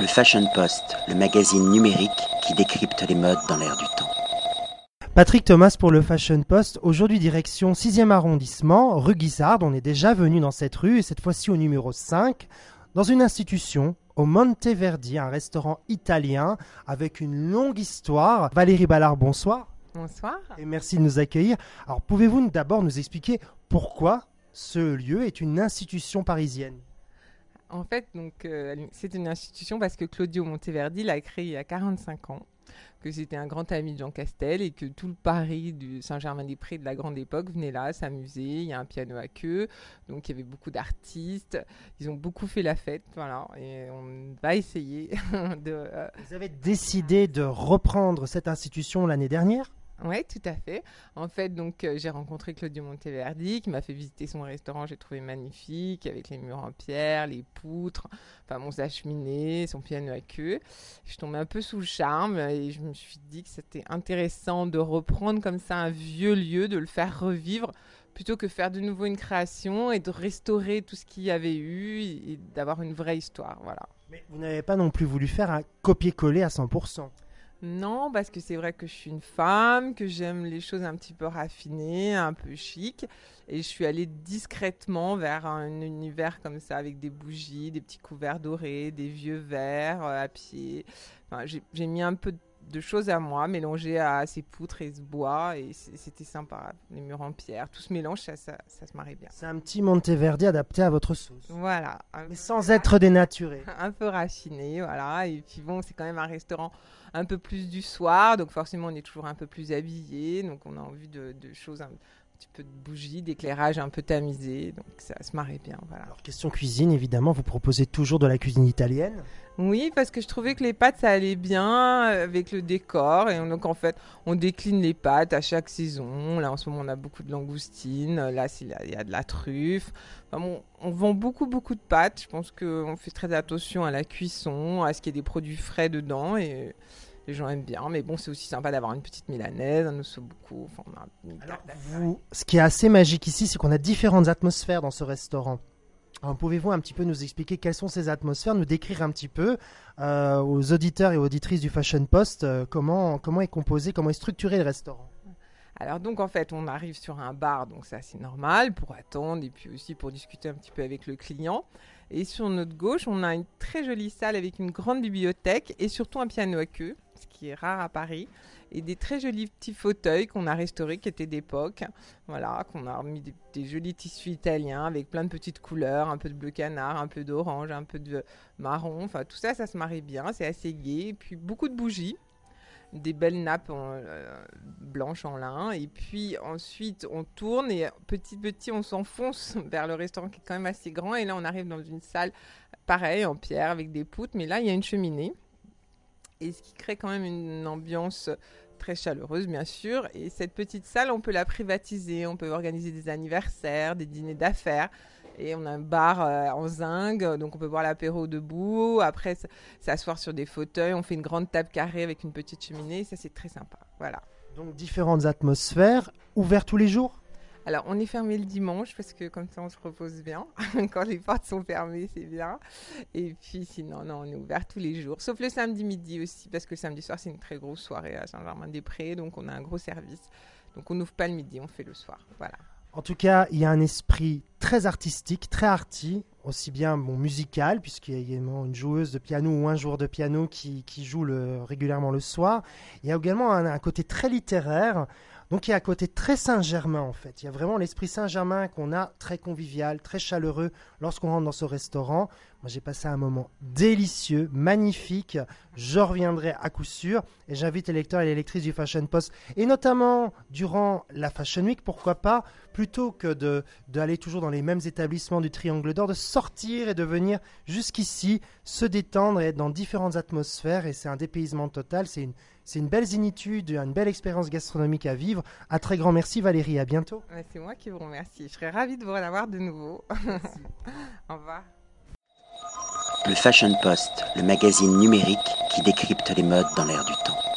Le Fashion Post, le magazine numérique qui décrypte les modes dans l'air du temps. Patrick Thomas pour le Fashion Post. Aujourd'hui, direction 6e arrondissement, rue Guisard. On est déjà venu dans cette rue et cette fois-ci au numéro 5, dans une institution, au Monteverdi, un restaurant italien avec une longue histoire. Valérie Ballard, bonsoir. Bonsoir. Et merci de nous accueillir. Alors, pouvez-vous d'abord nous expliquer pourquoi ce lieu est une institution parisienne? En fait, euh, c'est une institution parce que Claudio Monteverdi l'a créé il y a 45 ans, que c'était un grand ami de Jean Castel et que tout le Paris du Saint-Germain-des-Prés de la grande époque venait là s'amuser. Il y a un piano à queue, donc il y avait beaucoup d'artistes. Ils ont beaucoup fait la fête, voilà. Et on va essayer de. euh, Vous avez décidé de reprendre cette institution l'année dernière? Oui, tout à fait. En fait, donc euh, j'ai rencontré Claudio Monteverdi qui m'a fait visiter son restaurant. J'ai trouvé magnifique avec les murs en pierre, les poutres, enfin mon cheminée, son piano à queue. Je suis tombée un peu sous le charme et je me suis dit que c'était intéressant de reprendre comme ça un vieux lieu, de le faire revivre plutôt que faire de nouveau une création et de restaurer tout ce qu'il y avait eu et d'avoir une vraie histoire. Voilà. Mais vous n'avez pas non plus voulu faire un copier-coller à 100%. Non, parce que c'est vrai que je suis une femme, que j'aime les choses un petit peu raffinées, un peu chic. Et je suis allée discrètement vers un univers comme ça, avec des bougies, des petits couverts dorés, des vieux verres euh, à pied. Enfin, j'ai mis un peu de choses à moi, mélangées à ces poutres et ce bois. Et c'était sympa. Les murs en pierre, tout se mélange, ça, ça, ça se marie bien. C'est un petit Monteverdi adapté à votre sauce. Voilà. Mais sans être dénaturé. un peu raffiné, voilà. Et puis bon, c'est quand même un restaurant un peu plus du soir, donc forcément on est toujours un peu plus habillé, donc on a envie de, de choses, un petit peu de bougies, d'éclairage un peu tamisé, donc ça se marie bien, voilà. Alors, question cuisine, évidemment, vous proposez toujours de la cuisine italienne? Oui, parce que je trouvais que les pâtes ça allait bien avec le décor, et donc en fait on décline les pâtes à chaque saison. Là en ce moment on a beaucoup de langoustines, là il y a de la truffe. Enfin, bon, on vend beaucoup beaucoup de pâtes. Je pense qu'on fait très attention à la cuisson, à ce qu'il y ait des produits frais dedans et les gens aiment bien. Mais bon, c'est aussi sympa d'avoir une petite milanaise, un ossobuco. Enfin, on a Alors, vous, ce qui est assez magique ici, c'est qu'on a différentes atmosphères dans ce restaurant. Pouvez-vous un petit peu nous expliquer quelles sont ces atmosphères, nous décrire un petit peu euh, aux auditeurs et auditrices du Fashion Post euh, comment, comment est composé, comment est structuré le restaurant? Alors donc en fait on arrive sur un bar, donc ça c'est normal pour attendre et puis aussi pour discuter un petit peu avec le client. Et sur notre gauche on a une très jolie salle avec une grande bibliothèque et surtout un piano à queue, ce qui est rare à Paris, et des très jolis petits fauteuils qu'on a restaurés qui étaient d'époque. Voilà, qu'on a remis des, jolis tissus italiens avec plein de petites couleurs, un peu de bleu canard, un peu d'orange, un peu de marron. Enfin tout ça ça se marie bien, c'est assez gai. Et puis beaucoup de bougies des belles nappes en, euh, blanches en lin. Et puis ensuite, on tourne et petit petit, on s'enfonce vers le restaurant qui est quand même assez grand. Et là, on arrive dans une salle pareille, en pierre, avec des poutres. Mais là, il y a une cheminée. Et ce qui crée quand même une ambiance très chaleureuse, bien sûr. Et cette petite salle, on peut la privatiser. On peut organiser des anniversaires, des dîners d'affaires. Et on a un bar euh, en zinc, donc on peut boire l'apéro debout. Après, s'asseoir sur des fauteuils. On fait une grande table carrée avec une petite cheminée. Ça, c'est très sympa. Voilà. Donc différentes atmosphères, ouverts tous les jours? Alors, on est fermé le dimanche parce que comme ça, on se repose bien. Quand les portes sont fermées, c'est bien. Et puis, sinon, non, on est ouvert tous les jours. Sauf le samedi midi aussi, parce que le samedi soir, c'est une très grosse soirée à Saint-Germain-des-Prés. Donc, on a un gros service. Donc, on n'ouvre pas le midi, on fait le soir. Voilà. En tout cas, il y a un esprit très artistique, très arty, aussi bien bon, musical, puisqu'il y a également une joueuse de piano ou un joueur de piano qui, qui joue régulièrement le soir. Il y a également un côté très littéraire, donc il y a un côté très Saint-Germain en fait. Il y a vraiment l'esprit Saint-Germain qu'on a très convivial, très chaleureux lorsqu'on rentre dans ce restaurant. Moi j'ai passé un moment délicieux, magnifique. Je reviendrai à coup sûr et j'invite les lecteurs et les lectrices du Fashion Post, et notamment durant la Fashion Week, pourquoi pas, plutôt que d'aller toujours dans les mêmes établissements du Triangle d'Or, de sortir et de venir jusqu'ici, se détendre et être dans différentes atmosphères. Et c'est un dépaysement total. C'est une, une belle zénitude, une belle expérience gastronomique à vivre. Un très grand merci Valérie, à bientôt. C'est moi qui vous remercie. Je serais ravie de vous revoir de nouveau. Au revoir. Le Fashion Post, le magazine numérique qui décrypte les modes dans l'air du temps.